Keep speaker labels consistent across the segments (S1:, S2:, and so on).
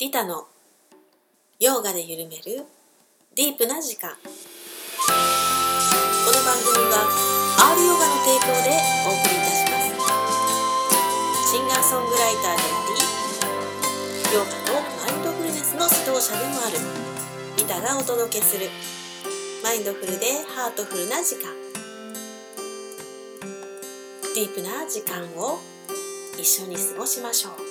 S1: リタのヨガで緩めるディープな時間。この番組は R ヨガの提供でお送りいたします。シンガーソングライターでありヨガとマインドフルネスの指導者でもあるリタがお届けするマインドフルでハートフルな時間。ディープな時間を一緒に過ごしましょう。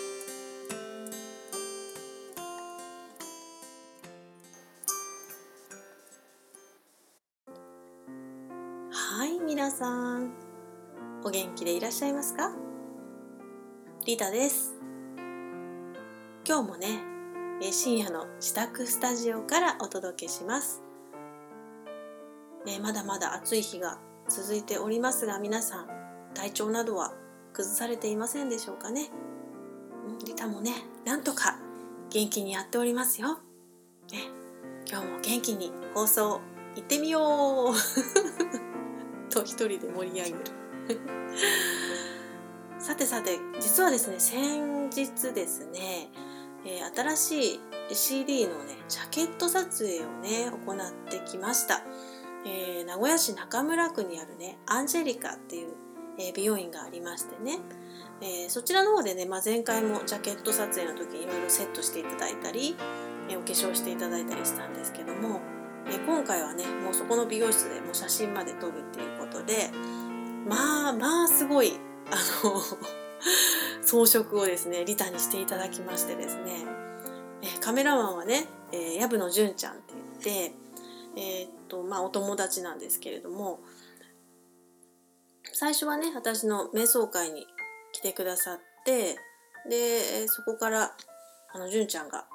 S1: さん。お元気でいらっしゃいますか？リタです。今日もね深夜の自宅スタジオからお届けします。ね、まだまだ暑い日が続いておりますが皆さん体調などは崩されていませんでしょうかね？リタもねなんとか元気にやっておりますよ、ね、今日も元気に放送行ってみよう。と一人で盛り上げる。さてさて実はですね先日ですね、えー、新しい CD のねジャケット撮影をね行ってきました。えー、名古屋市中村区にあるねアンジェリカっていう、えー、美容院がありましてね、えー、そちらの方でね、まあ、前回もジャケット撮影の時にいろいろセットしていただいたり、えお化粧していただいたりしたんですけども、え今回はねもうそこの美容室でもう写真まで撮るっていうことでまあまあすごいあの装飾をですねリタにしていただきましてですね、えカメラマンはね、えー、野純ちゃんって言ってえー、っとまあお友達なんですけれども最初はね私の瞑想会に来てくださってでそこからあの純ちゃんが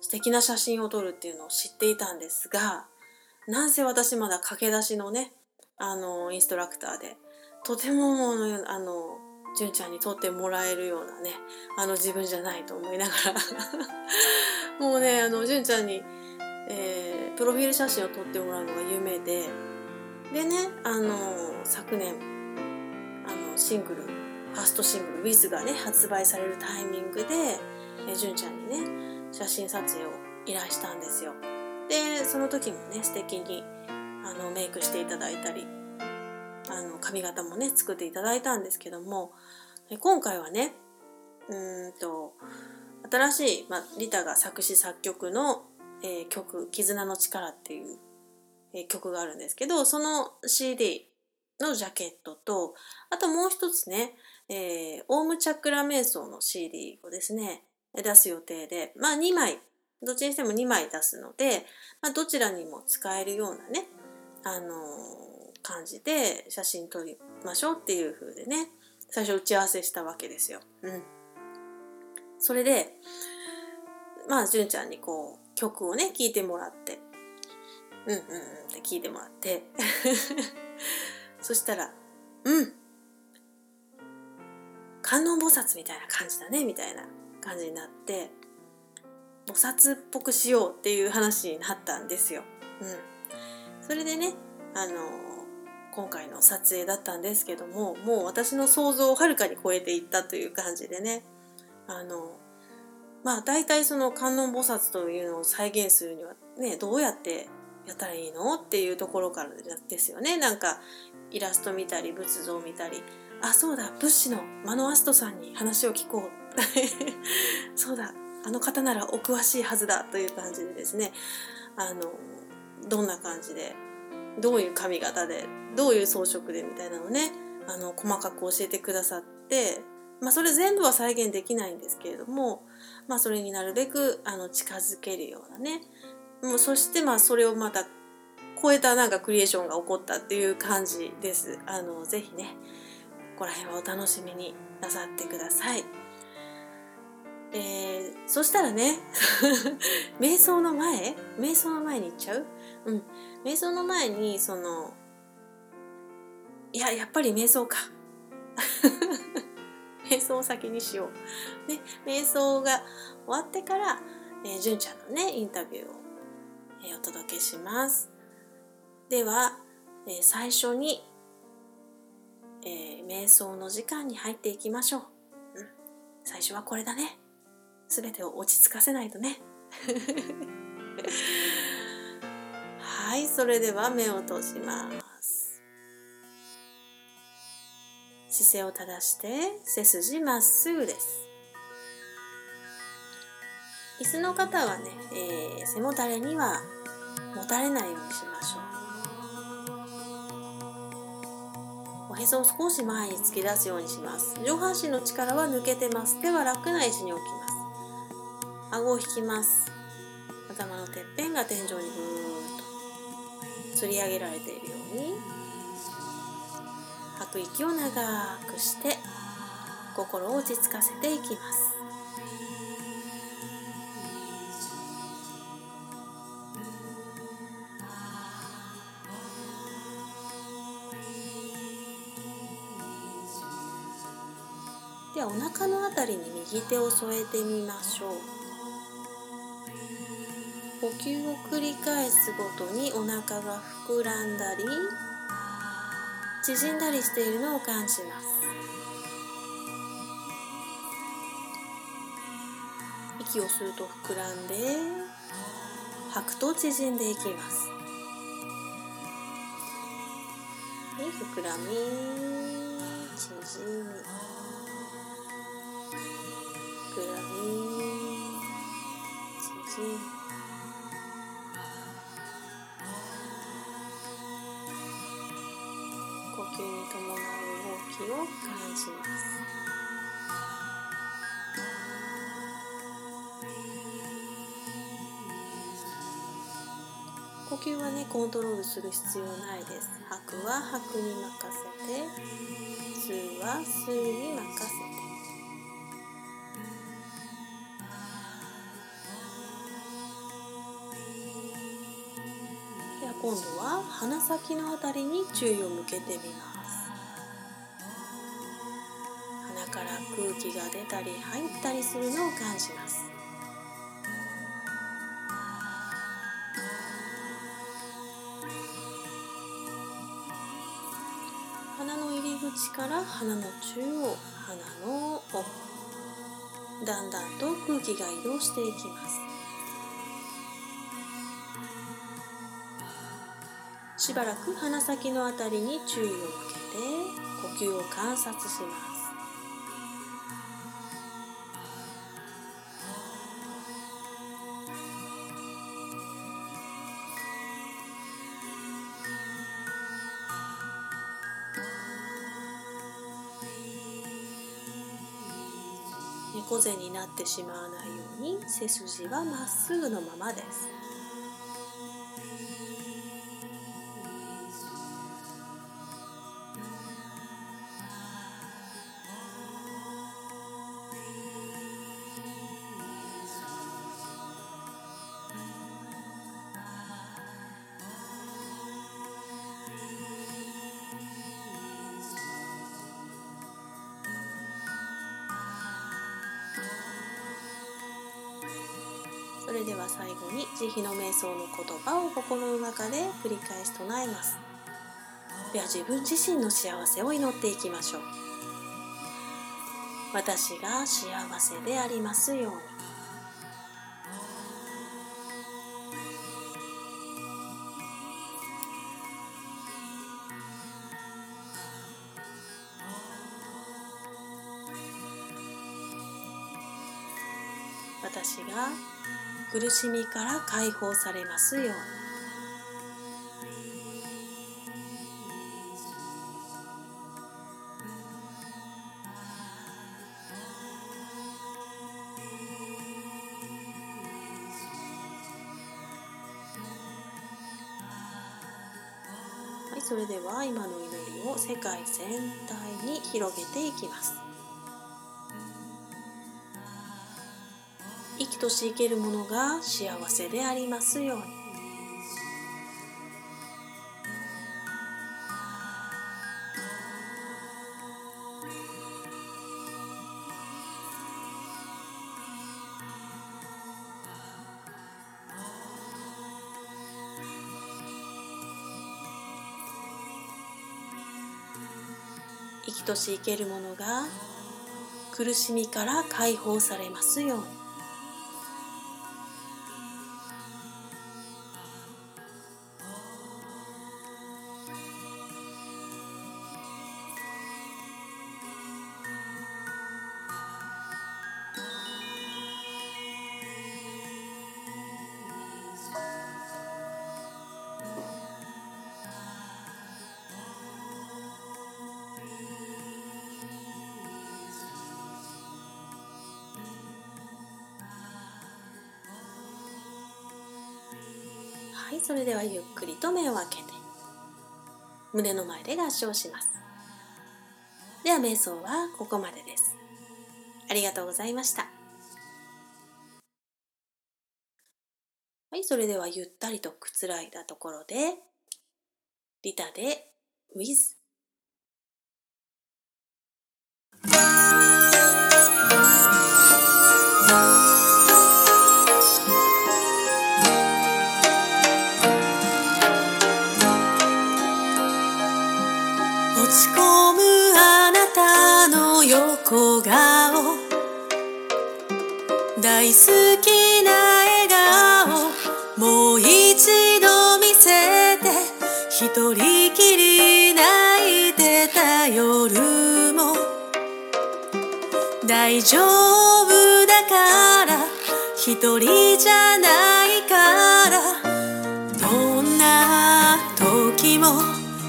S1: 素敵な写真を撮るっていうのを知っていたんですがなんせ私まだ駆け出しのねあのインストラクターでとてもあの純ちゃんに撮ってもらえるようなねあの自分じゃないと思いながら。もうねあの純ちゃんにえー、プロフィール写真を撮ってもらうのが夢ででねあの昨年あのシングルファーストシングル「Wiz」がね発売されるタイミングで、えー、純ちゃんにね写真撮影を依頼したんですよ。でその時もね素敵にあのメイクしていただいたりあの髪型もね作っていただいたんですけども今回はねうんと新しい、まあ、リタが作詞作曲のえー、曲「絆の力」っていう、えー、曲があるんですけどその CD のジャケットとあともう一つね、えー、オウムチャクラ瞑想の CD をですね出す予定でまあ2枚どっちにしても2枚出すので、まあ、どちらにも使えるようなね、あのー、感じで写真撮りましょうっていう風でね最初打ち合わせしたわけですよ。うん、それでまあ純ちゃんにこう曲をね聴いてもらってうんうんうんって聞いてもらって そしたら「うん。観音菩薩みたいな感じだね」みたいな。感じになって菩薩っぽくしようっていう話になったんですよ。うん、それでねあの今回の撮影だったんですけどももう私の想像をはるかに超えていったという感じでねあのまあ大体その観音菩薩というのを再現するにはねどうやってやったらいいのっていうところからですよねなんかイラスト見たり仏像見たりあそうだ仏師のマノアストさんに話を聞こう そうだあの方ならお詳しいはずだという感じでですねあのどんな感じでどういう髪型でどういう装飾でみたいなのをねあの細かく教えてくださってまあそれ全部は再現できないんですけれどもまあ、それになるべくあの近づけるようなねもうそしてまあそれをまた超えたなんかクリエーションが起こったっていう感じです。あのぜひねここら辺はお楽しみになさってください。えー、そしたらね 瞑想の前？瞑想の前に行っちゃう？うん瞑想の前にそのいややっぱり瞑想か 瞑想を先にしよう。ね、瞑想が終わってから、えー、純ちゃんのね、インタビューを、えー、お届けします。では、えー、最初に、えー、瞑想の時間に入っていきましょう。うん、最初はこれだね。全てを落ち着かせないとね。はいそれでは目を閉じます。姿勢を正して背筋まっすぐです。椅子の方はね、えー、背もたれにはもたれないようにしましょう。おへそを少し前に突き出すようにします。上半身の力は抜けてます。手は楽な位置に置きます。顎を引きます。頭のてっぺんが天井にぐーっと吊り上げられているように。吐く息を長くして心を落ち着かせていきます。ではお腹のあたりに右手を添えてみましょう。呼吸を繰り返すごとにお腹が膨らんだり縮んだりしているのを感じます。息を吸うと膨らんで吐くと縮んでいきます。はい膨らみ縮み膨らみ縮み。吸に伴う動きを感じます呼吸はねコントロールする必要ないです。吐くは吐くに任せて。吸うは吸うに任せて。今度は鼻先のあたりに注意を向けてみます。鼻から空気が出たり入ったりするのを感じます。鼻の入り口から鼻の中央鼻の奥だんだんと空気が移動していきます。しばらく鼻先のあたりに注意を向けて呼吸を観察します猫背になってしまわないように背筋はまっすぐのままです。れでは最後に慈悲の瞑想の言葉を心の中で繰り返し唱えます。では自分自身の幸せを祈っていきましょう。私が幸せでありますように。苦しみから解放されますようにはい、それでは今の祈りを世界全体に広げていきます。生きとし生けるものが幸せでありますように。生きとし生けるものが苦しみから解放されますように。
S2: れではゆっくりと目を開けて。胸の前で合掌します。では瞑想はここまでです。ありがとうございました。はいそれではゆったりとくつらいだところでリタで with 大好きな笑顔もう一度見せて一人きり泣いてた夜も。大丈夫だから一人じゃないから。どんな時も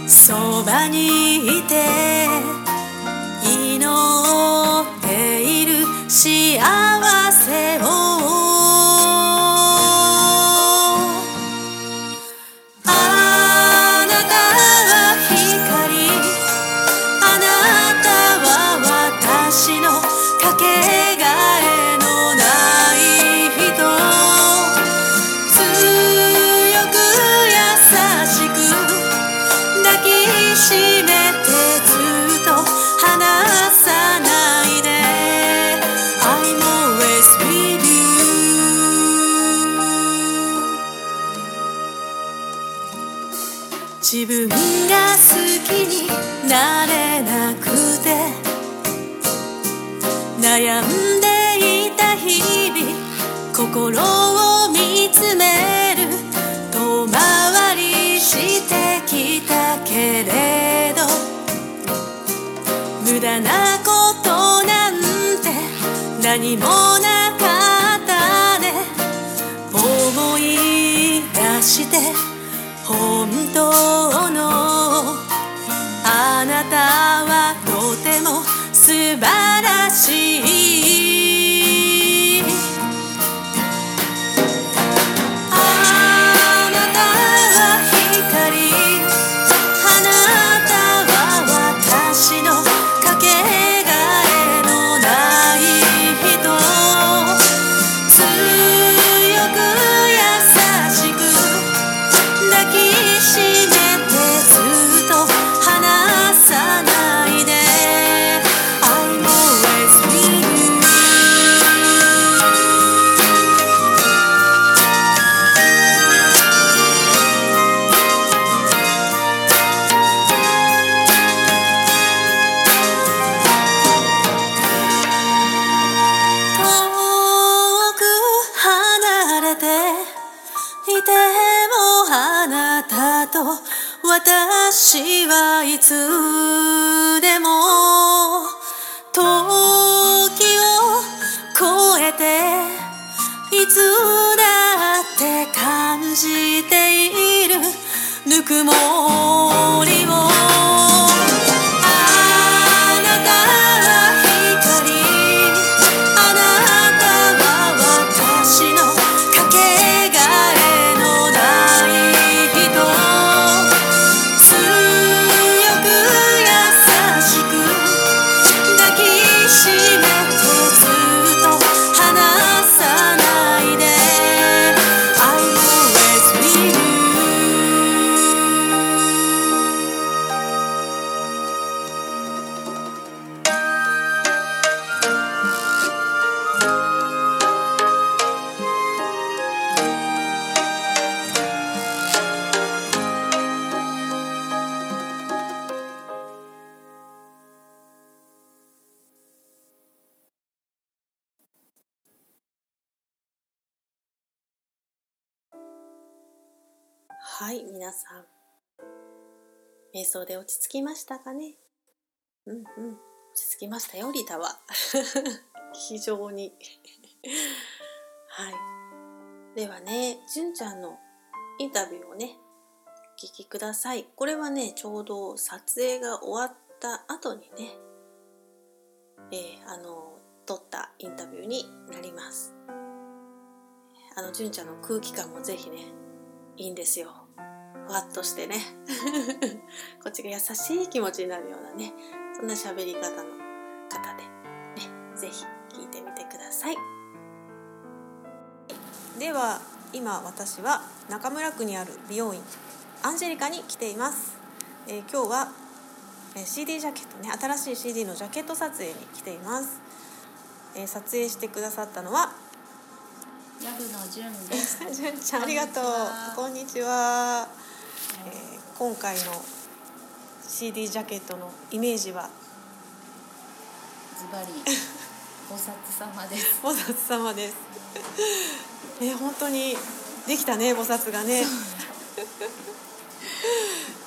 S2: そばにいて。何もなかったね。思い出して本当のあなたはとても素晴らしい。はい皆さん。瞑想で落ち着きましたかね？うんうん。落ち着きましたよリタは。非常に。はい。ではね純ちゃんのインタビューをねお聞きください。これはねちょうど撮影が終わった後にねえー、あの撮ったインタビューになります。あの純ちゃんの空気感もぜひね
S1: いいんですよ。ふわっとしてね こっちが優しい気持ちになるようなねそんな喋り方の方でね是非聞いてみてくださいでは今私は中村区にある美容院アンジェリカに来ています、えー、今日は CD ジャケットね新しい CD のジャケット撮影に来ています、えー、撮影してくださったのは
S3: ヤブのじゅんです。
S1: じゅんちゃんありがとう。こんにちは。えー、今回の CD ジャケットのイメージは？
S3: ズバリ菩薩様です。
S1: 菩薩様です。え本当にできたね菩薩がね。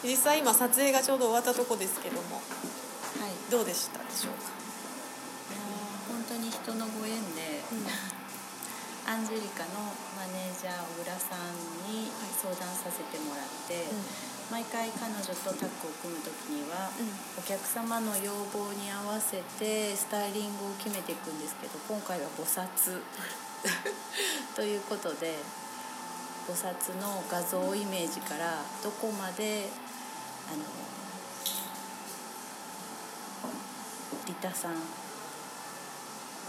S1: 実際今撮影がちょうど終わったとこですけども、はい、どうでしたでしょうか？
S3: 本当に人のご縁で、うん アンジェリカのマネージャー小倉さんに相談させてもらって、うん、毎回彼女とタッグを組む時には、うん、お客様の要望に合わせてスタイリングを決めていくんですけど今回は菩薩。ということで菩薩の画像イメージからどこまであのリタさん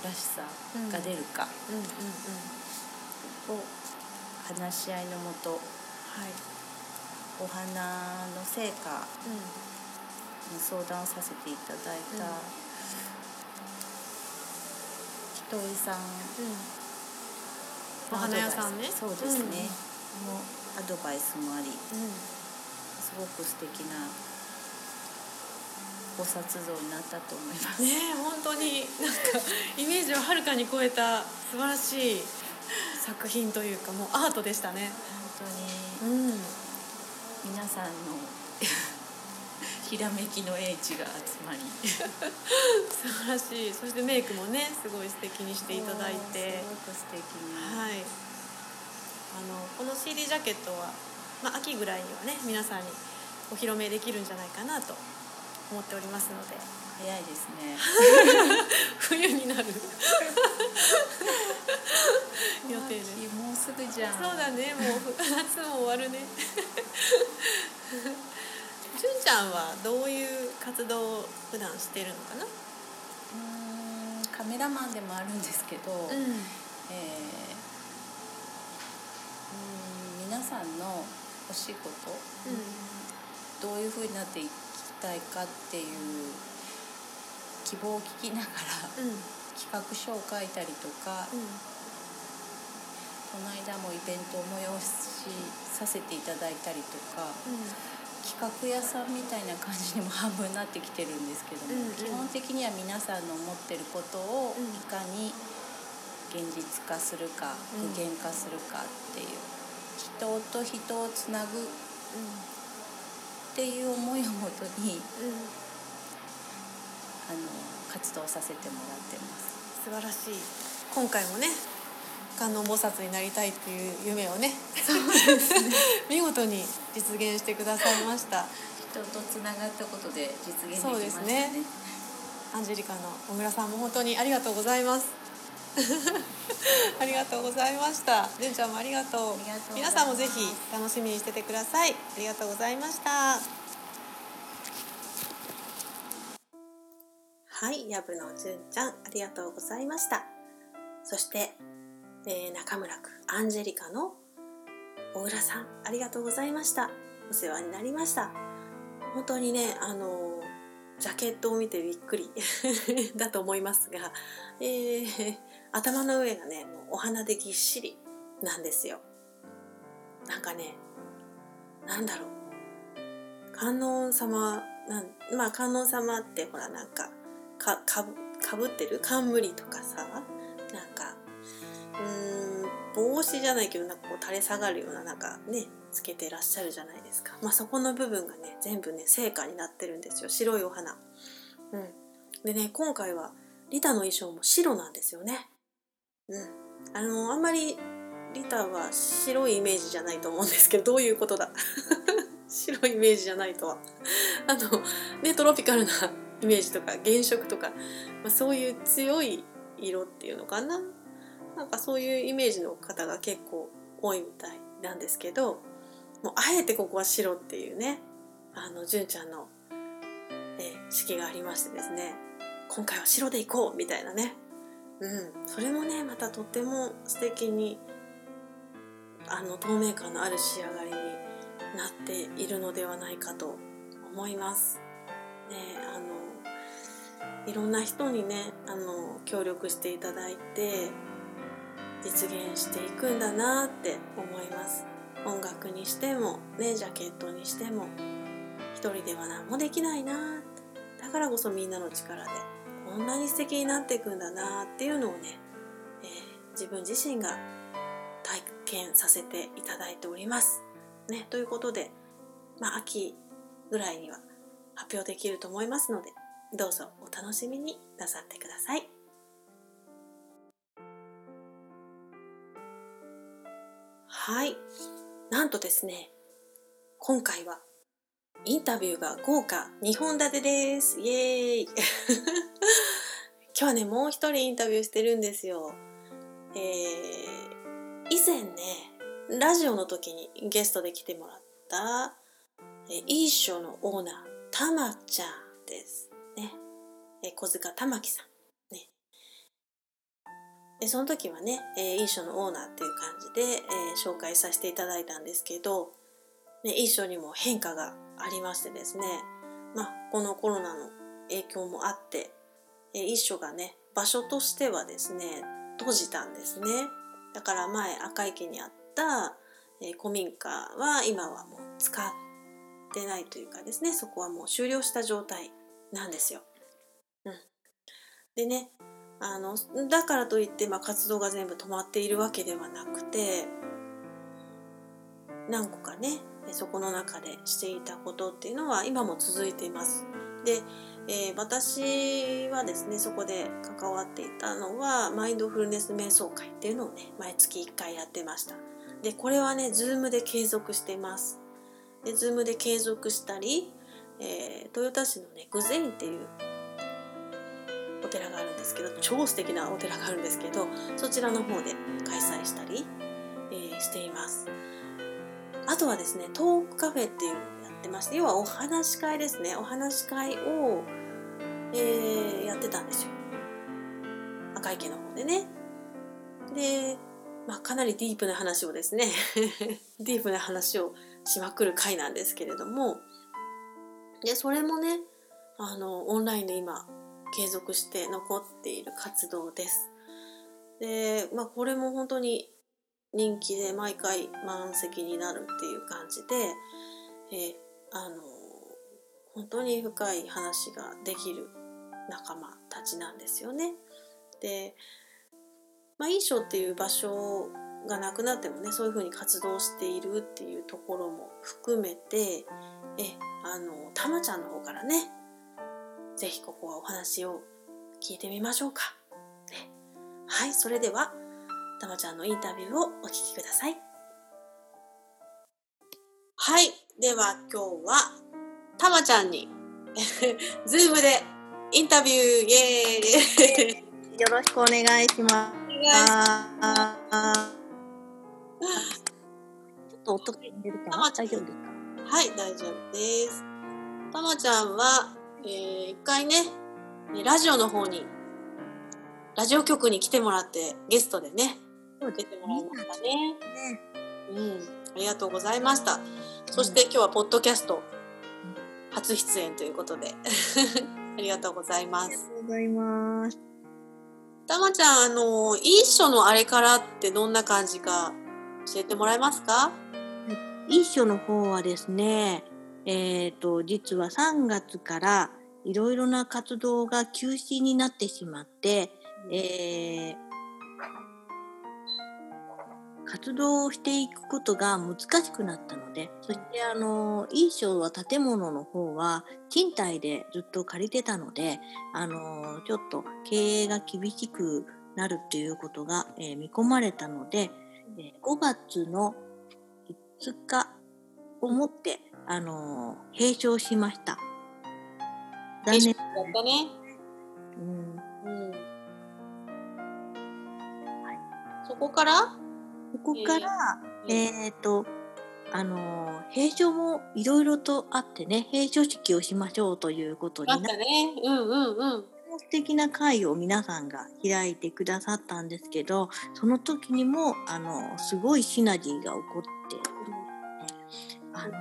S3: らしさが出るか。を話し合いのもと、はい、お花の成果に相談させていただいた、ひとえさん、
S1: お花屋さんね。
S3: そうですね、のアドバイスもあり、すごく素敵な菩薩像になったと思います。
S1: ね本当になんかイメージをはるかに超えた素晴らしい作品というかもうアートでしたね。
S3: 本当に、うん、皆さんのひらめきの英知が集まり。
S1: 素晴らしい。そしてメイクもねすごい素敵にしていただいて。
S3: すごく素敵
S1: に。はい。あのこの CD ジャケットは、まあ、秋ぐらいにはね皆さんにお披露目できるんじゃないかなと思っておりますので。
S3: 早いですね。
S1: 冬になる 予定です。
S3: もうすぐじゃん。
S1: そうだねもう夏も終わるね。じゅんちゃんはどういう活動を普段してるのかな？
S3: うんカメラマンでもあるんですけど、うん、えー、うん皆さんのお仕事、うん、どういうふうになっていたいかっていう希望を聞きながら、うん、企画書を書いたりとか、うん、この間もイベントを催しさせていただいたりとか、うん、企画屋さんみたいな感じにも半分なってきてるんですけども、うんうん、基本的には皆さんの思ってることをいかに現実化するか、具現化するかっていう人と人をつなぐ、っていう思いをもとに、うん、あの活動させてもらってます。
S1: 素晴らしい。今回もね観音菩薩になりたいっていう夢をね
S3: ね。
S1: 見事に実現してくださいました。
S3: 人とつながったことで実現できましたね。そうですね。
S1: アンジェリカの小村さんも本当にありがとうございます。ありがとうございました。じゅんちゃんもありがとう。皆さんもぜひ楽しみにしててください。ありがとうございました。はいやぶのじゅんちゃんありがとうございました。そして、えー、中村区アンジェリカの小倉さんありがとうございました。お世話になりました。本当にねあのジャケットを見てびっくり だと思いますが、えー、頭の上がねお花でぎっしりなんですよ。なんかねなんだろう。観音様なんまあ観音様ってほらなんかかかぶかぶってる？冠とかさなんかうん帽子じゃないけどなんかこう垂れ下がるようななんかねつけてらっしゃるじゃないですか。まあそこの部分がね全部ね成果になってるんですよ。白いお花。うん。でね今回はリタの衣装も白なんですよね。うん、あのあんまりリタは白いイメージじゃないと思うんですけどどういうことだ？白いイメージじゃないとは。あのねトロピカルなイメージとか原色とか、まあ、そういう強い色っていうのかな？なんかそういうイメージの方が結構多いみたいなんですけどもうあえてここは白っていうねあの純ちゃんの、え、式がありましてですね今回は白でいこうみたいなね、うん、それもねまたとっても素敵にあの透明感のある仕上がりになっているのではないかと思います。ね、あのいろんな人にねあの協力していただいて実現していくんだなって思います音楽にしてもねジャケットにしても一人では何もできないなだからこそみんなの力でこんなに素敵になっていくんだなっていうのをね、えー、自分自身が体験させていただいております。ね、ということで、まあ、秋ぐらいには発表できると思いますのでどうぞお楽しみになさってください。はい。なんとですね、今回はインタビューが豪華2本立てです。イエーイ 今日はね、もう一人インタビューしてるんですよ。えー、以前ね、ラジオの時にゲストで来てもらった、えー、いいショのオーナー、たまちゃんです。ね。え、小塚玉木さん。で、その時はね、えー、いいショのオーナーっていう感じで、えー、紹介させていただいたんですけど、ね、いいショにも変化がありましてですね、まあ、このコロナの影響もあって、えー、一緒がね、場所としてはですね、閉じたんですね。だから前赤池にあった、えー、古民家は今はもう使ってないというかですね、そこはもう終了した状態なんですよ。うん。でね、あの、だからといって、まあ、活動が全部止まっているわけではなくて、何個かね、そこの中でしていたことっていうのは今も続いています。で、えー、私はですねそこで関わっていたのはマインドフルネス瞑想会っていうのをね毎月1回やってましたでこれはね Zoom で継続していますで Zoom で継続したり、えー、豊田市のねグゼインっていうお寺があるんですけど超素敵なお寺があるんですけどそちらの方で開催したり、えー、しています。あとはですねトークカフェっていうのをやってまして要はお話し会ですね。お話し会を、えー、やってたんですよ。赤池の方でね。で、まあ、かなりディープな話をですね ディープな話をしまくる回なんですけれどもでそれもねあのオンラインで今継続して残っている活動です。で、まあ、これも本当に人気で毎回満席になるっていう感じで、えー、あの本当に深い話ができる仲間たちなんですよね。で、まあ、印象っていう場所がなくなってもねそういうふうに活動しているっていうところも含めてえあのたまちゃんの方からね是非ここはお話を聞いてみましょうか。ね、はいそれではたまちゃんのインタビューをお聞きください。はい。では今日は、たまちゃんに、ズームでインタビュー、イエ
S4: ーイよろしくお願いします。お願いします。ちょっと音が出るかな？大丈夫ですか？
S1: はい、大丈夫です。たまちゃんは、えー、一回ね、ラジオの方に、ラジオ局に来てもらってゲストでね、出てもらいましたね。ねうん、ありがとうございました。そして今日はポッドキャスト初出演ということで ありがとうございます。ありが
S4: とうございます。
S1: たまちゃん、あの、一緒のあれからってどんな感じか教えてもらえますか？
S4: 一緒の方はですね、え、ー、と、実は3月からいろいろな活動が休止になってしまって、えー、活動をしていくことが難しくなったのでそしてあのいい賞は建物の方は賃貸でずっと借りてたのであのちょっと経営が厳しくなるっていうことが、えー、見込まれたので、えー、5月の5日をもってあの閉所しました。
S1: 残念だったね。うん。うん。はい。そこから？
S4: ここから、えー、えー、と、あの閉所もいろいろとあってね閉所式をしましょうということになって
S1: ねうんうんうん
S4: 素敵な会を皆さんが開いてくださったんですけどその時にもあのすごいシナジーが起こってあの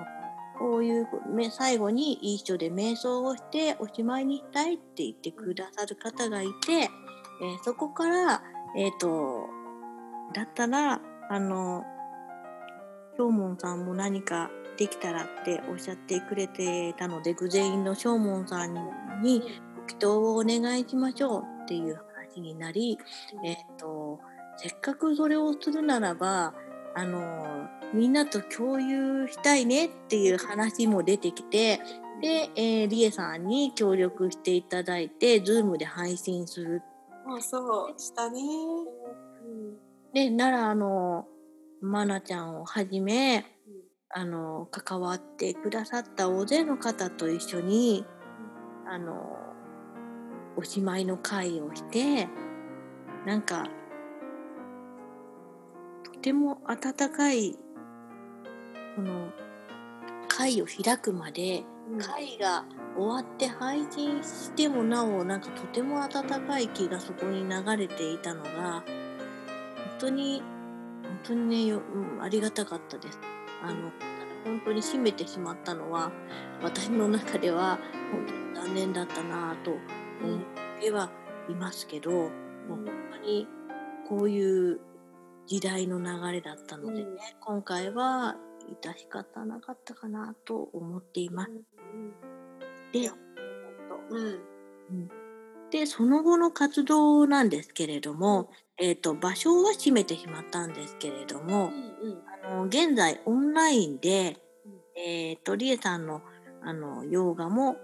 S4: こういう最後にいい人で瞑想をしておしまいにしたいって言ってくださる方がいて、えー、そこからえっ、ー、とだったらあの正門さんも何かできたらっておっしゃってくれてたので具全員の正門さんにご祈祷をお願いしましょうっていう話になり、えっ、ー、とせっかくそれをするならばあのみんなと共有したいねっていう話も出てきてで、えー、リエさんに協力していただいて Zoom で配信する。
S1: あそうしたね。
S4: うん、でならあのまなちゃんをはじめ、うん、あの関わってくださった大勢の方と一緒に、うん、あのおしまいの会をしてなんかとても温かいこの会を開くまで、うん、会が終わって配信してもなおなんかとても温かい気がそこに流れていたのが本当に本当にねよ、うん、ありがたかったです。あの本当に閉めてしまったのは私の中では本当に残念だったなと思ってはいますけど、もう本当にこういう時代の流れだったのでね、うん、今回は致し方なかったかなと思っています。うん、で、うん、でその後の活動なんですけれども、えーと、場所は閉めてしまったんですけれども、うんうん、あの現在オンラインで、えーと、リエさんのあのヨガも、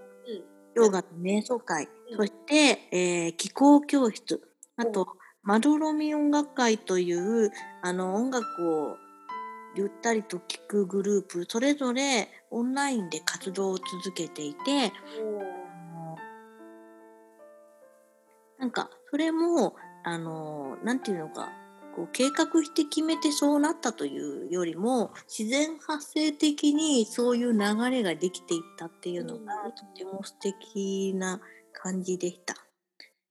S4: ヨガと瞑想会、そして、えー、気候教室あと、まどろみ音楽会というあの音楽をゆったりと聴くグループそれぞれオンラインで活動を続けていてなんかそれもあのなんていうのかこう計画して決めてそうなったというよりも自然発生的にそういう流れができていったっていうのがとても素敵な感じでした。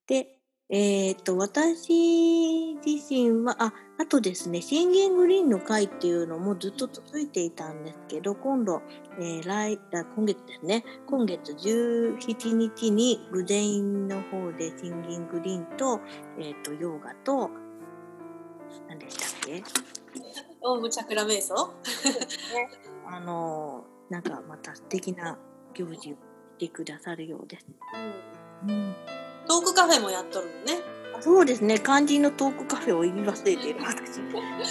S4: でえっ、ー、と、私自身は、あ、あとですね、宣言グリーンの会っていうのもずっと続いていたんですけど、今度、えー、来、今月ですね、今月17日にグデインの方でシンギングリーンと、えっ、ー、と、ヨーガと、何でしたっけ？
S1: オウムチャクラ瞑想？
S4: あのなんかまた素敵な行事をしてくださるようです。
S1: うん、うんトークカフェもやっとるのね。
S4: そうですね。肝心のトークカフェを言い忘れてる私。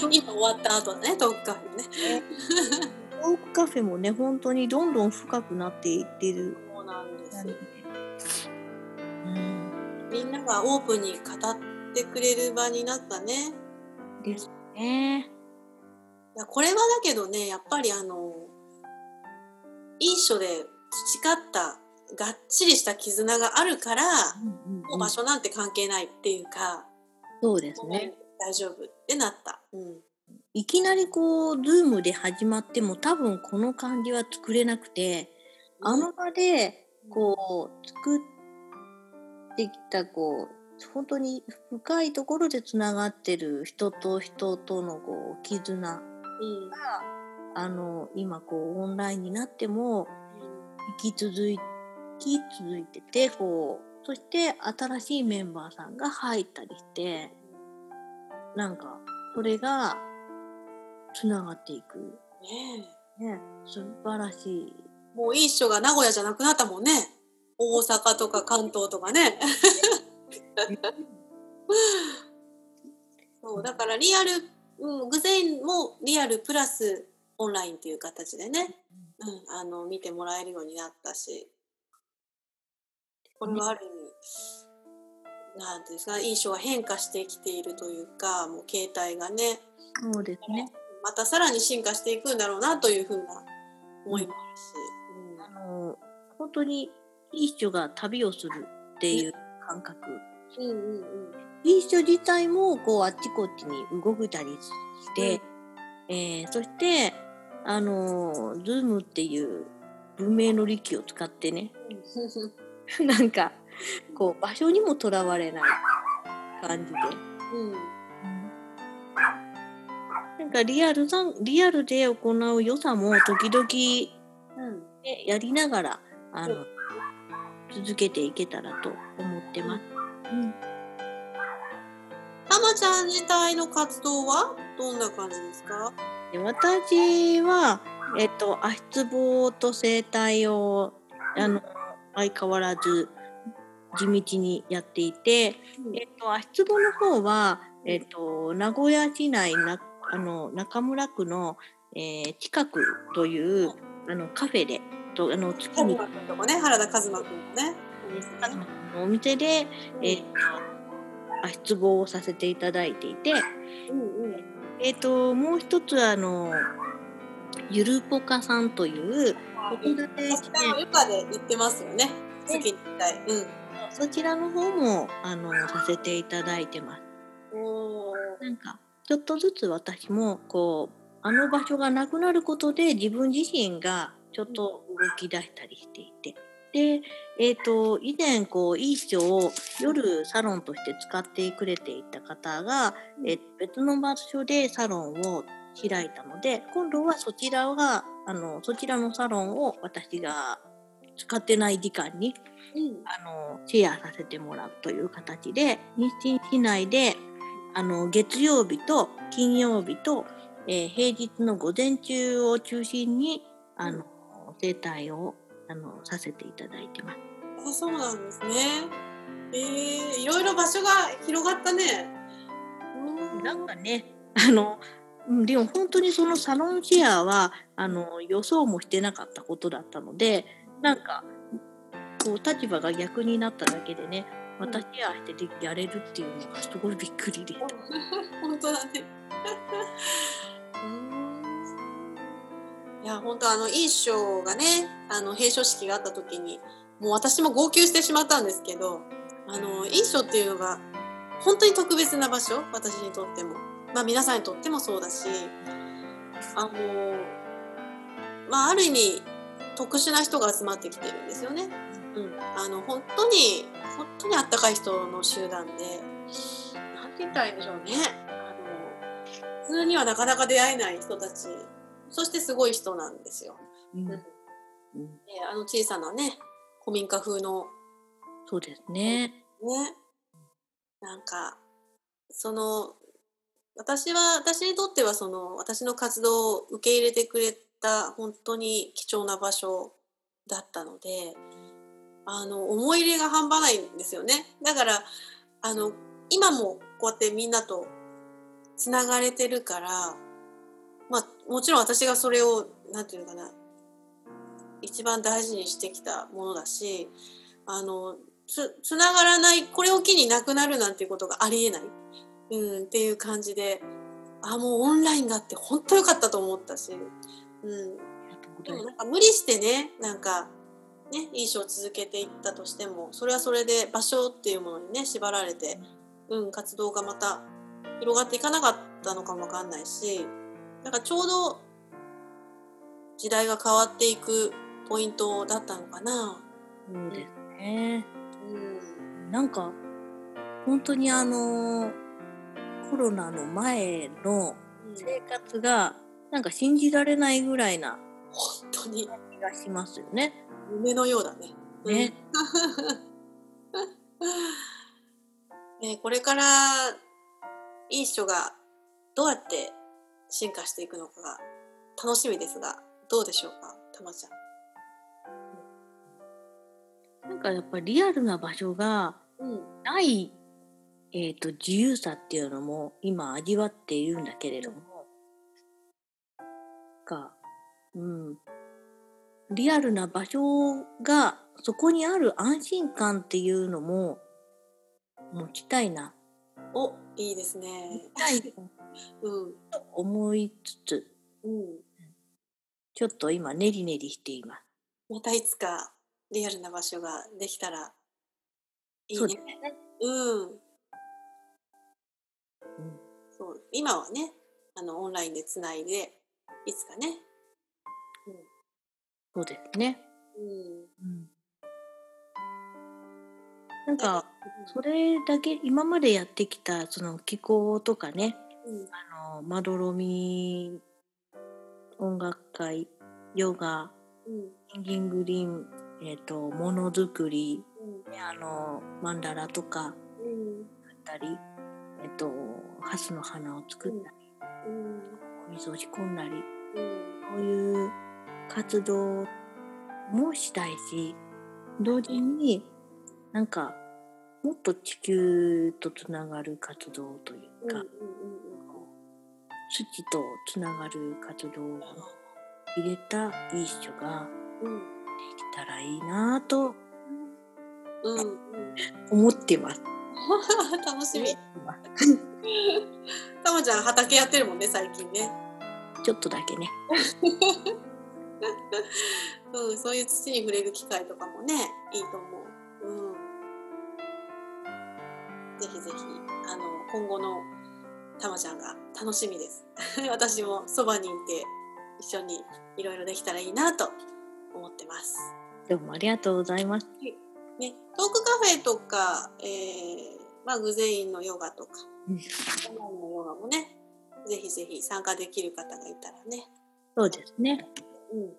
S1: 今終わった後ねトークカフェね。
S4: トークカフェもね本当にどんどん深くなっていってる。
S1: そうなんですよ、うん、みんながオープンに語ってくれる場になったね。
S4: ですね。
S1: いやこれはだけどねやっぱりあのいい書で培ったがっちりした絆があるから、うんうんうん、もう場所なんて関係ないっていうか
S4: そうですね。
S1: 大丈夫ってなった、うん、
S4: いきなりこうズームで始まっても多分この感じは作れなくて、うん、あの場でこう作ってきたこう本当に深いところでつながってる人と人とのこう絆が、うん、あの今こうオンラインになっても生き続いてき続いててこうそして新しいメンバーさんが入ったりしてなんかそれがつながっていく。ねね素晴らしい。
S1: もういい人が名古屋じゃなくなったもんね。大阪とか関東とかね。そうだからリアル、うん、偶然もリアルプラスオンラインっていう形でね、うん、あの見てもらえるようになったしこれはある意味なんですか印象が変化してきているというかもう携帯がね。
S4: そうですね。
S1: またさらに進化していくんだろうなというふうな思いもあるし、
S4: うん、あの本当に一緒が旅をするっていう感覚、うんうんうん、一緒自体もこうあっちこっちに動いたりして、うん、えー、そしてあのズームっていう文明の利器を使ってね なんかこう場所にもとらわれない感じで、
S1: うん。
S4: なんかリアルさんリアルで行う良さも時々、
S1: うん
S4: ね、やりながらあの、続けていけたらと思ってます。うん。
S1: たまちゃん自体の活動はどんな感じですか？
S4: で私は、えっと、足つぼと整体をあの相変わらず地道にやっていて、えっと、足つぼの方は、えっと、名古屋市内なあの中村区の、えー近くというあのカフェでとあの月に。
S1: ね原田和馬君のね。
S4: お店で、えっと足つぼをさせていただいていて、
S1: うんうん。
S4: えっともう一つあのゆるぽかさんという子育て支援
S1: ゆかで言ってますよね。月に1回うん。
S4: そちらの方もあのさせていただいてます。
S1: おー。
S4: なんかちょっとずつ私もこうあの場所がなくなることで自分自身がちょっと動き出したりしていて。で、えー、と以前こういい書を夜サロンとして使ってくれていた方が、えー別の場所でサロンを開いたので今度はそちらがあのそちらのサロンを私が使ってない時間に
S1: うん。
S4: あのシェアさせてもらうという形で日清市内であの月曜日と金曜日と、えー平日の午前中を中心にあの整体をあのさせていただいてます。
S1: あそうなんですね。えー、いろいろ場所が広がったね。うん
S4: なんかねあのうんでも本当にそのサロンシェアはあの予想もしてなかったことだったのでなんかこう立場が逆になっただけでねまたシェアしてでやれるっていうのがすごいびっくりで。
S1: 本当だね。いや本当あのいい賞がねあの閉所式があった時にもう私も号泣してしまったんですけどあのいい賞っていうのが本当に特別な場所私にとってもまあ皆さんにとってもそうだしあのまあある意味特殊な人が集まってきてるんですよね。うん、あの本当に本当にあったかい人の集団でなんて言ったらいいんでしょうねあの普通にはなかなか出会えない人たちそしてすごい人なんですよ。
S4: うん
S1: うんあの小さなね古民家風の
S4: そうですね。
S1: ねなんかその私は私にとってはその私の活動を受け入れてくれた本当に貴重な場所だったのであの思い入れが半端ないんですよね。だからあの今もこうやってみんなとつながれてるからまあもちろん私がそれをなんていうのかな一番大事にしてきたものだしあのつつながらないこれを機になくなるなんていうことがありえない、うん、っていう感じであもうオンラインがあって本当良かったと思ったし、うん、でもなんか無理してねなんかねいい書を続けていったとしてもそれはそれで場所っていうものにね縛られて、うん、活動がまた広がっていかなかったのかもわかんないしなんかちょうど時代が変わっていくポイントだったのかな。
S4: そうですね。
S1: うん。
S4: なんか本当にあのコロナの前の生活がなんか信じられないぐらいな
S1: 本当に
S4: 気がしますよね。
S1: 夢のようだね。
S4: ね。
S1: ねこれからいい人がどうやって進化していくのかが楽しみですがどうでしょうかたまちゃん。
S4: なんかやっぱりリアルな場所が
S1: うん
S4: ない、えー、と自由さっていうのも今味わっているんだけれども、が、うん、リアルな場所がそこにある安心感っていうのも持ちたいな
S1: おいいですね
S4: たい
S1: うん
S4: と思いつつ
S1: うん、
S4: ちょっと今ネリネリしています。
S1: またいつかリアルな場所ができたらいい
S4: そうで
S1: ね
S4: す。ね。
S1: うん。
S4: うん
S1: そう今はねあのオンラインでつないでいつかね。
S4: そうですね。
S1: うん。
S4: なんかそれだけ今までやってきたその気候とかね
S1: うん。
S4: あのまどろみ音楽会ヨガ
S1: うん。
S4: ギングリン、えー、とものづくり
S1: うん。
S4: ねあのマンダラとか
S1: うん。
S4: 作ったり、えっとハスの花を作ったり、
S1: うん
S4: お水を仕込んだり
S1: うん
S4: そういう活動もしたいし同時になんかもっと地球とつながる活動というか、
S1: うんうん
S4: 土とつながる活動を入れたいい書ができたらいいなと
S1: うん。うん。
S4: 思ってます。
S1: 楽しみ。たまちゃん畑やってるもんね最近ね。
S4: ちょっとだけね。
S1: うんそういう土に触れる機会とかもねいいと思う。うん。ぜひぜひあの今後のたまちゃんが楽しみです。私もそばにいて一緒にいろいろできたらいいなと思ってます。
S4: どうもありがとうございます。
S1: ね、トークカフェとか、えーまあ、グゼインのヨガとか、
S4: うん
S1: オンラインのヨガもね、ぜひぜひ参加できる方がいたらね。
S4: そうですね。
S1: うん。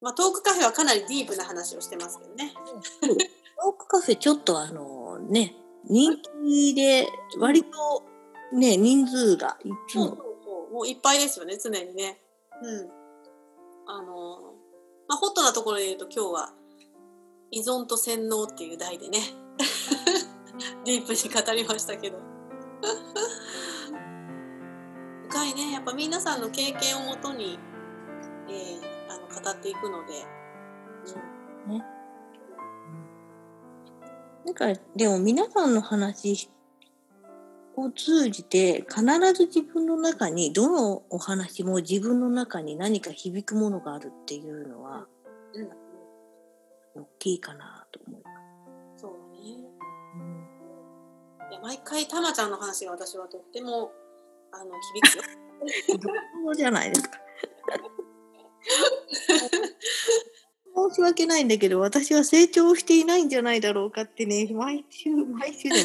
S1: まあ、トークカフェはかなりディープな話をしてますけどね。
S4: トークカフェちょっとあのね人気で割とね人数がいつ
S1: そうそう
S4: も
S1: そう。もういっぱいですよね、常にね。うん。あの、まあ、ホットなところで言うと今日は、依存と洗脳っていう題でね、ディープに語りましたけど。深いね、やっぱ皆さんの経験をもとに、えーあの語っていくので、
S4: なんかでも皆さんの話を通じて必ず自分の中にどのお話も自分の中に何か響くものがあるっていうのは
S1: うん、うん、
S4: 大きいかなと思います。
S1: そうだね。
S4: うん
S1: いや毎回たまちゃんの話が私はとってもあの響くよ。
S4: そうじゃないですか。申し訳ないんだけど私は成長していないんじゃないだろうかってね毎週毎週で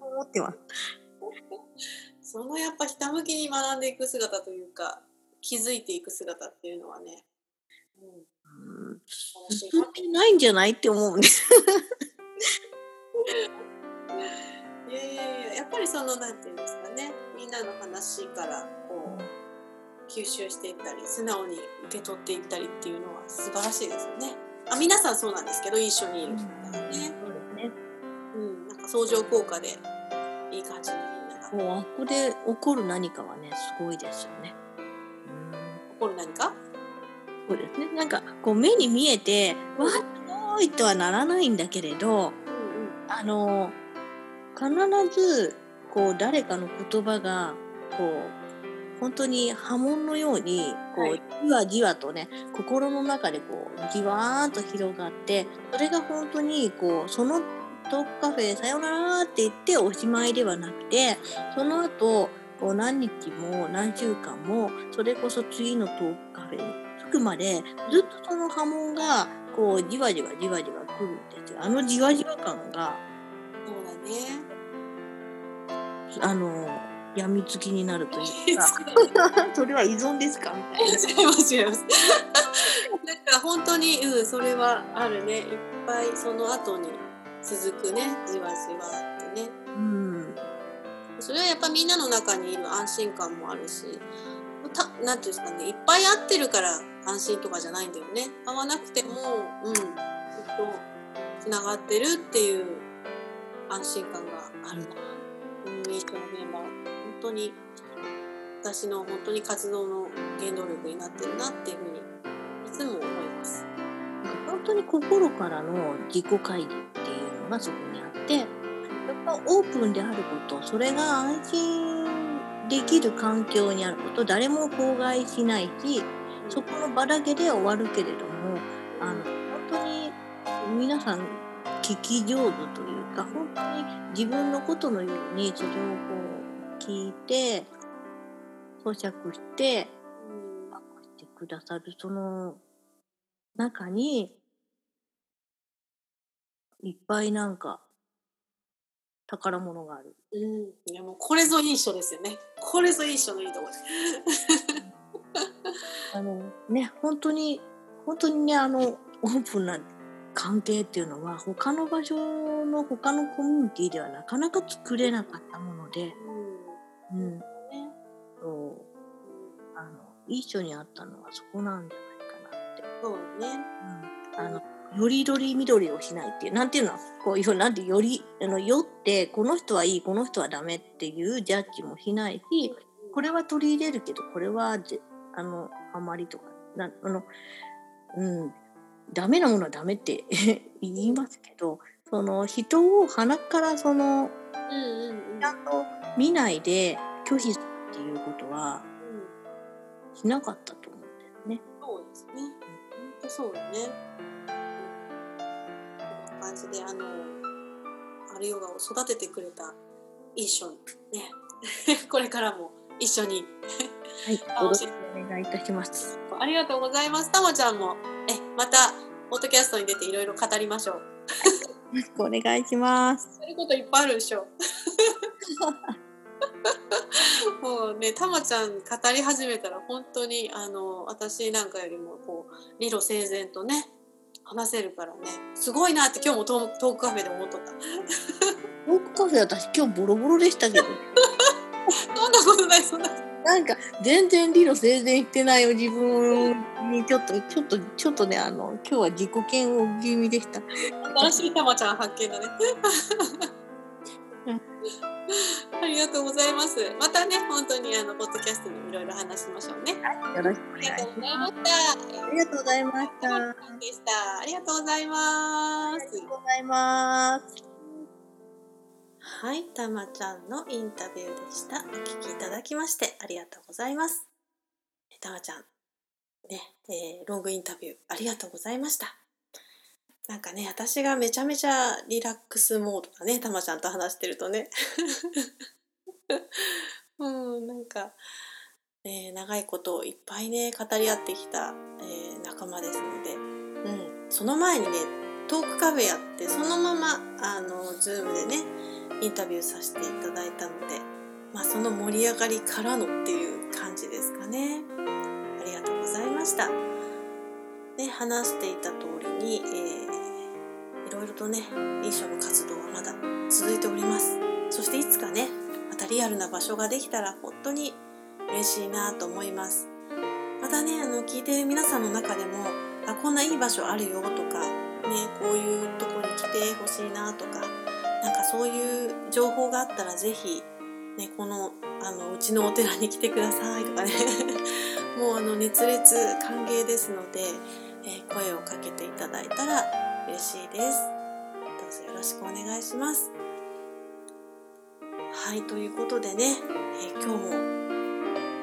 S4: も思ってます。
S1: そのやっぱひたむきに学んでいく姿というか気づいていく姿っていうのはね、うん、
S4: 進んでないんじゃないって思うんです。
S1: いやいやいややっぱりそのなんていうんですかねみんなの話からこう吸収していったり素直に受け取っていったりっていうのは素晴らしいですよね。あ皆さんそうなんですけど一緒にいる人がね、
S4: そうですね。
S1: うん、なんか相乗効果でいい感じにみんなが
S4: もうあこで起こる何かはねすごいですよね。
S1: 起こる何か？
S4: そうですね。なんかこう目に見えてわあすごいとはならないんだけれど、あの必ずこう誰かの言葉がこう本当に波紋のようにこう、
S1: はい。
S4: じわじわとね心の中でこうじわーっと広がってそれが本当にこうそのトークカフェさよならって言っておしまいではなくてその後こう何日も何週間もそれこそ次のトークカフェに着くまでずっとその波紋がこうじわじわじわじわ来るんですよ。あのじわじわ感が
S1: そうだね。
S4: あの病みつきになるというか それは依存ですか？みたいな。
S1: 違います違います。なんか本当にうんそれはあるねいっぱいその後に続くねじわじわってね。
S4: うん
S1: それはやっぱみんなの中にいる安心感もあるし。たなんていうんですかねいっぱい会ってるから安心とかじゃないんだよね。会わなくてもうんずっとつながってるっていう安心感があるな。うん、いい人のメンバー本当に私の本当に活動の原動力になってるなっていうふうにいつも思います。
S4: 本当に心からの自己会議っていうのがそこにあってやっぱオープンであることそれが安心できる環境にあること誰も口外しないしそこの場だけで終わるけれどもあの本当に皆さん聞き上手というか本当に自分のことのようにそれをこう聞いて咀嚼して
S1: うん
S4: してくださるその中にいっぱいなんか宝物がある。
S1: うん、いやもうこれぞいい書ですよね。これぞいい書のいいところ。
S4: あのね本当に本当にねあのオープンな関係っていうのは他の場所の他のコミュニティではなかなか作れなかったもので、
S1: うん、
S4: うん、
S1: ね、
S4: そうあのいい書にあったのはそこなんじゃないかなって。
S1: そうね。
S4: うん、あのよりどり緑をしないっていうなんていうのこういうなんてよりあのよってこの人はいいこの人はダメっていうジャッジもしないしこれは取り入れるけどこれはぜあのあまりとかなあのうんダメなものはダメって 言いますけどその人を鼻からその
S1: うんうんうん
S4: ちゃんと見ないで拒否するっていうことは
S1: うん
S4: しなかったと思うんだよね。
S1: そうですね。本当そうだね。感じで、あの、アルヨガを育ててくれたいい書ね。これからも一緒に。
S4: はい、
S1: あ
S4: よろしくお願いいたします。
S1: ありがとうございます。たまちゃんも、え、また、ポッドキャストに出ていろいろ語りましょう。
S4: よろしくお願いします。
S1: やることいっぱいあるでしょ。もうね、たまちゃん語り始めたら本当にあの私なんかよりもこう理路整然とね話せるからねすごいなって今日もトークカフェで思っとった
S4: トークカフェ私今日ボロボロでしたけど。
S1: そんなことないそんな
S4: なんか全然理路整然言ってないよ自分にちょっとちょっとちょっとねあの今日は自己嫌悪気味でした。
S1: 新しいたまちゃん発見だね
S4: うん
S1: ありがとうございますまたね本当にあのポッドキャストでもいろいろ話しましょうね
S4: よろしくお
S1: あり
S4: 願いし
S1: がとうござい
S4: ま。
S1: ますした
S4: ありがとうございました。あり
S1: でしたありがとうございます
S4: がとうございます。
S1: はい、たまちゃんのインタビューでした。お聞きいただきましてありがとうございます。たまちゃん、ね、えーロングインタビューありがとうございました。なんかね、私がめちゃめちゃリラックスモードだね、たまちゃんと話してるとね。うん、なんか、ね、長いことをいっぱいね、語り合ってきた、えー仲間ですので、うん、その前にね、トークカフェやって、そのまま、あの、ズームでね、インタビューさせていただいたので、まあ、その盛り上がりからのっていう感じですかね。ありがとうございました。ね、話していた通りに、えー、いろいろとね、印象の活動はまだ続いております。そしていつかね、またリアルな場所ができたら本当に嬉しいなと思います。またね、あの、聞いてる皆さんの中でも、あ、こんないい場所あるよとか、ね、こういうとこに来てほしいなとか、なんかそういう情報があったらぜひ、ね、このあのうちのお寺に来てくださいとかねもうあの熱烈歓迎ですので、えー声をかけていただいたら嬉しいです。どうぞよろしくお願いします。はいということでね、えー今日も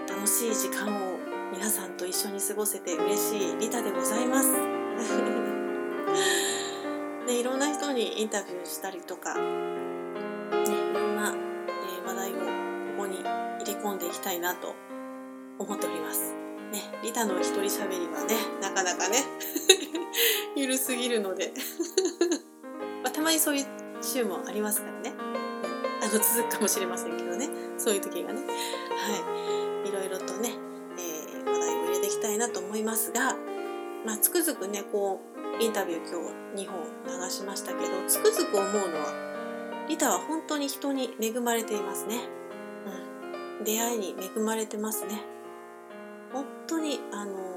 S1: 楽しい時間を皆さんと一緒に過ごせて嬉しいリタでございます。ね、いろんな人にインタビューしたりとか、ね、いろんな、えー話題をここに入れ込んでいきたいなと思っております。ね、リタの一人喋りはね、なかなかね、ゆるすぎるので、まあ、たまにそういう週もありますからね。あの続くかもしれませんけどね、そういう時がね。はい。いろいろとね、えー話題を入れていきたいなと思いますが、まあ、つくづくね、こう、インタビュー今日2本流しましたけど、つくづく思うのは、リタは本当に人に恵まれていますね。うん。出会いに恵まれてますね。本当に、あの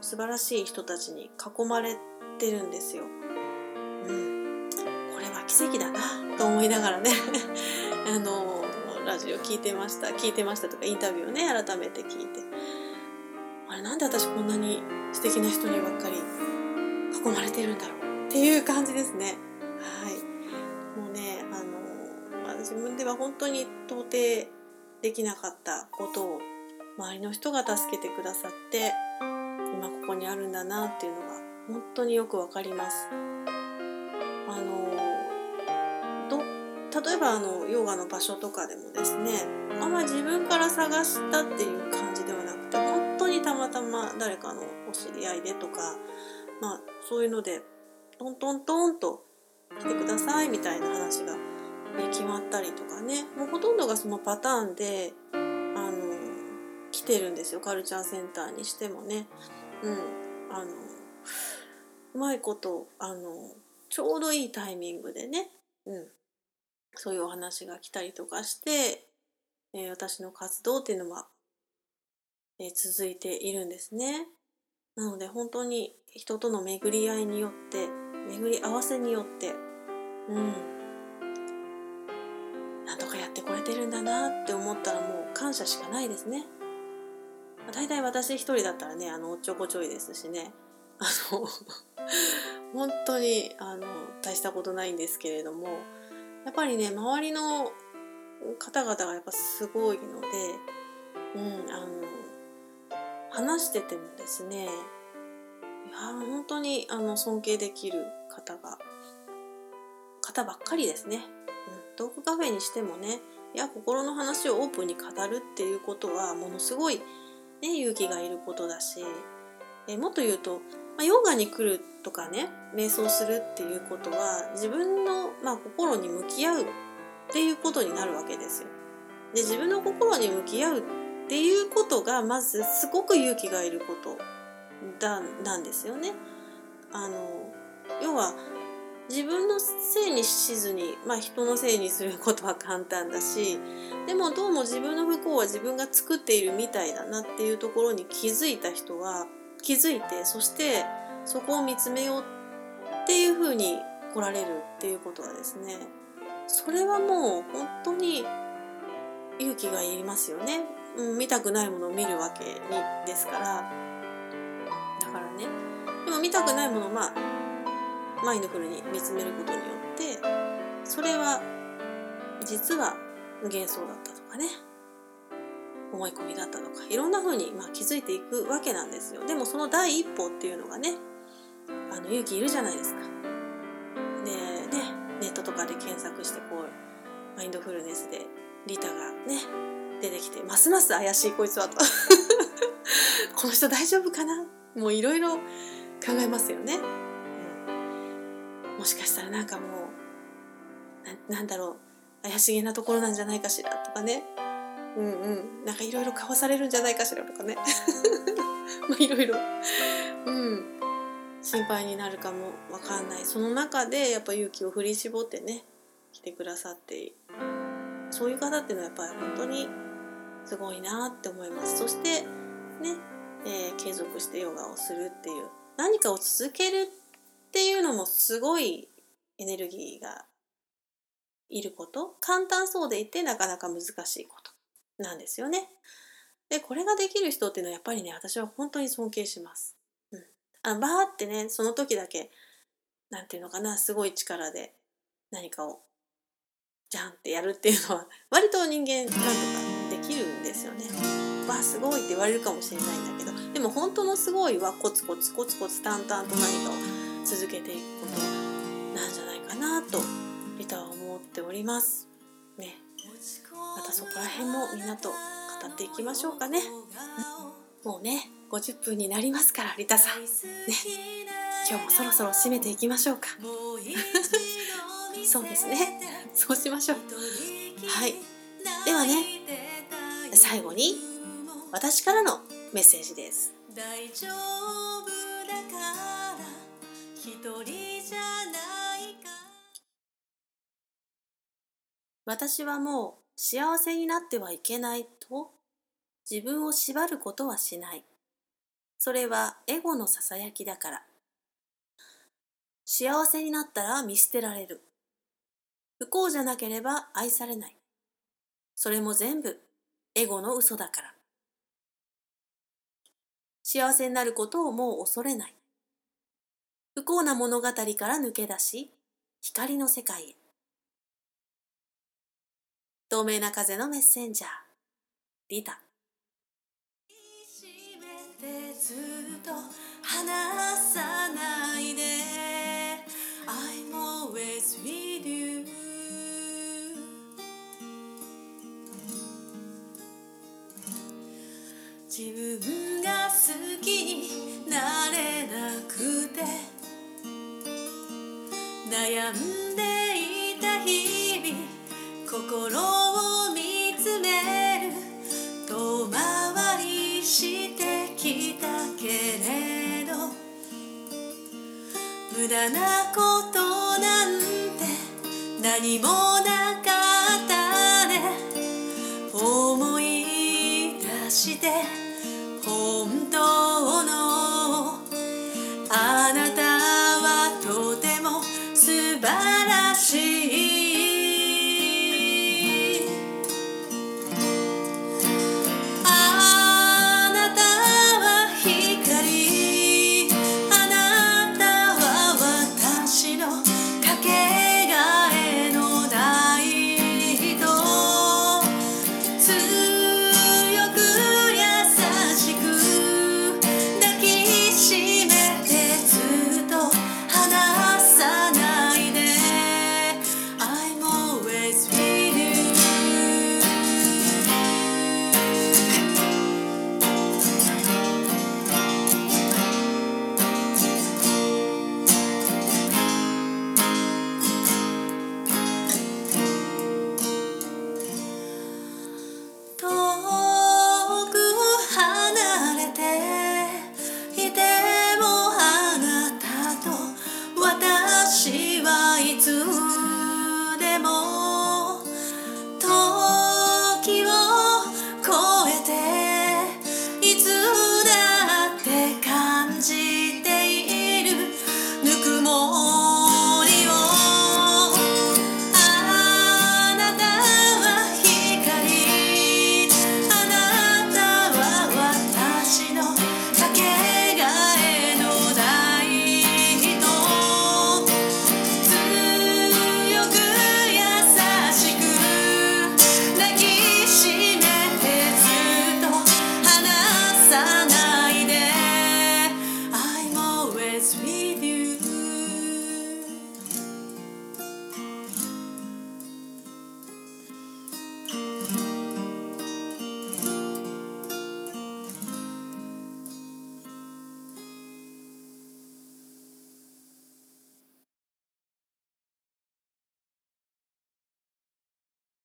S1: 素晴らしい人たちに囲まれてるんですよ。うん。これは奇跡だなと思いながらね、あのラジオ聞いてました。聞いてましたとか、インタビューをね、改めて聞いて。あれ、なんで私こんなに素敵な人にばっかり囲まれてるんだろうっていう感じですね。はい。もうね、あの、まあ、自分では本当に到底できなかったことを周りの人が助けてくださって、今ここにあるんだなっていうのが本当によくわかります。あの、ど、例えばあの、ヨガの場所とかでもですね、あんま自分から探したっていう感じではなくて、本当にたまたま誰かのお知り合いでとか、まあそういうのでトントントンと来てくださいみたいな話が、ね、決まったりとかねもうほとんどがそのパターンでてるんですよカルチャーセンターにしてもね。うん、あのうまいことあのちょうどいいタイミングでね、うん、そういうお話が来たりとかして、えー、私の活動っていうのは、えー、続いているんですね。なので本当に人との巡り合いによって巡り合わせによってうんなんとかやってこれてるんだなって思ったらもう感謝しかないですね。大体私一人だったらねあのおっちょこちょいですしねあの 本当にあの大したことないんですけれどもやっぱりね周りの方々がやっぱすごいので、うん、あの話しててもですねいや本当にあの尊敬できる方が方ばっかりですね。うん、トークカフェにしてもねいや心の話をオープンに語るっていうことはものすごい、ね、勇気がいることだしえもっと言うとまあ、ヨガに来るとかね瞑想するっていうことは自分の、まあ、心に向き合うっていうことになるわけですよ。で自分の心に向き合うっていうことがまずすごく勇気がいることだなんですよね。あの要は自分のせいにしずに、まあ、人のせいにすることは簡単だしでもどうも自分の不幸は自分が作っているみたいだなっていうところに気づいた人は気づいてそしてそこを見つめようっていうふうに来られるっていうことはですねそれはもう本当に勇気がいりますよね、うん、見たくないものを見るわけにですから。だからね。でも見たくないものまあマインドフルに見つめることによってそれは実は幻想だったとかね思い込みだったとかいろんな風にまあ気づいていくわけなんですよ。でもその第一歩っていうのがねあの勇気いるじゃないですか。でねネットとかで検索してこうマインドフルネスでリタがね出てきてますます怪しいこいつはと。この人大丈夫かな？もういろいろ考えますよね、もしかしたらなんかもうなんだろう怪しげなところなんじゃないかしらとかね。うんうん。なんかいろいろ買わされるんじゃないかしらとかね。まあいろいろ。うん。心配になるかもわかんない。その中でやっぱ勇気を振り絞ってね来てくださってそういう方っていうのはやっぱり本当にすごいなって思います。そしてね、えー、継続してヨガをするっていう何かを続けるっていうのもすごいエネルギーがいること簡単そうでいてなかなか難しいことなんですよね。で、これができる人っていうのはやっぱりね、私は本当に尊敬します。うん。あ、バーってね、その時だけ、なんていうのかな、すごい力で何かを、じゃんってやるっていうのは、割と人間なんとかできるんですよね。わあ、すごいって言われるかもしれないんだけど、でも本当のすごいはコツコツコツコツ淡々と何かを続けていくことなんじゃないかなと、リタは思っております。ね。またそこら辺もみんなと語っていきましょうかね。もうね、50分になりますから、リタさん。ね。今日もそろそろ締めていきましょうか。そうですね。そうしましょう。はい。ではね、最後に私からのメッセージです。一人じゃないか私はもう幸せになってはいけないと自分を縛ることはしない。それはエゴのささやきだから。幸せになったら見捨てられる。不幸じゃなければ愛されない。それも全部エゴの嘘だから。幸せになることをもう恐れない。不幸な物語から抜け出し、光の世界へ。透明な風のメッセンジャー。リタ。ずっと離さないで。I'm always with you 自
S2: 自分が好きになれなくて。悩んでいた日々心を見つめる。遠回りしてきたけれど無駄なことなんて何もなかったね。思い出して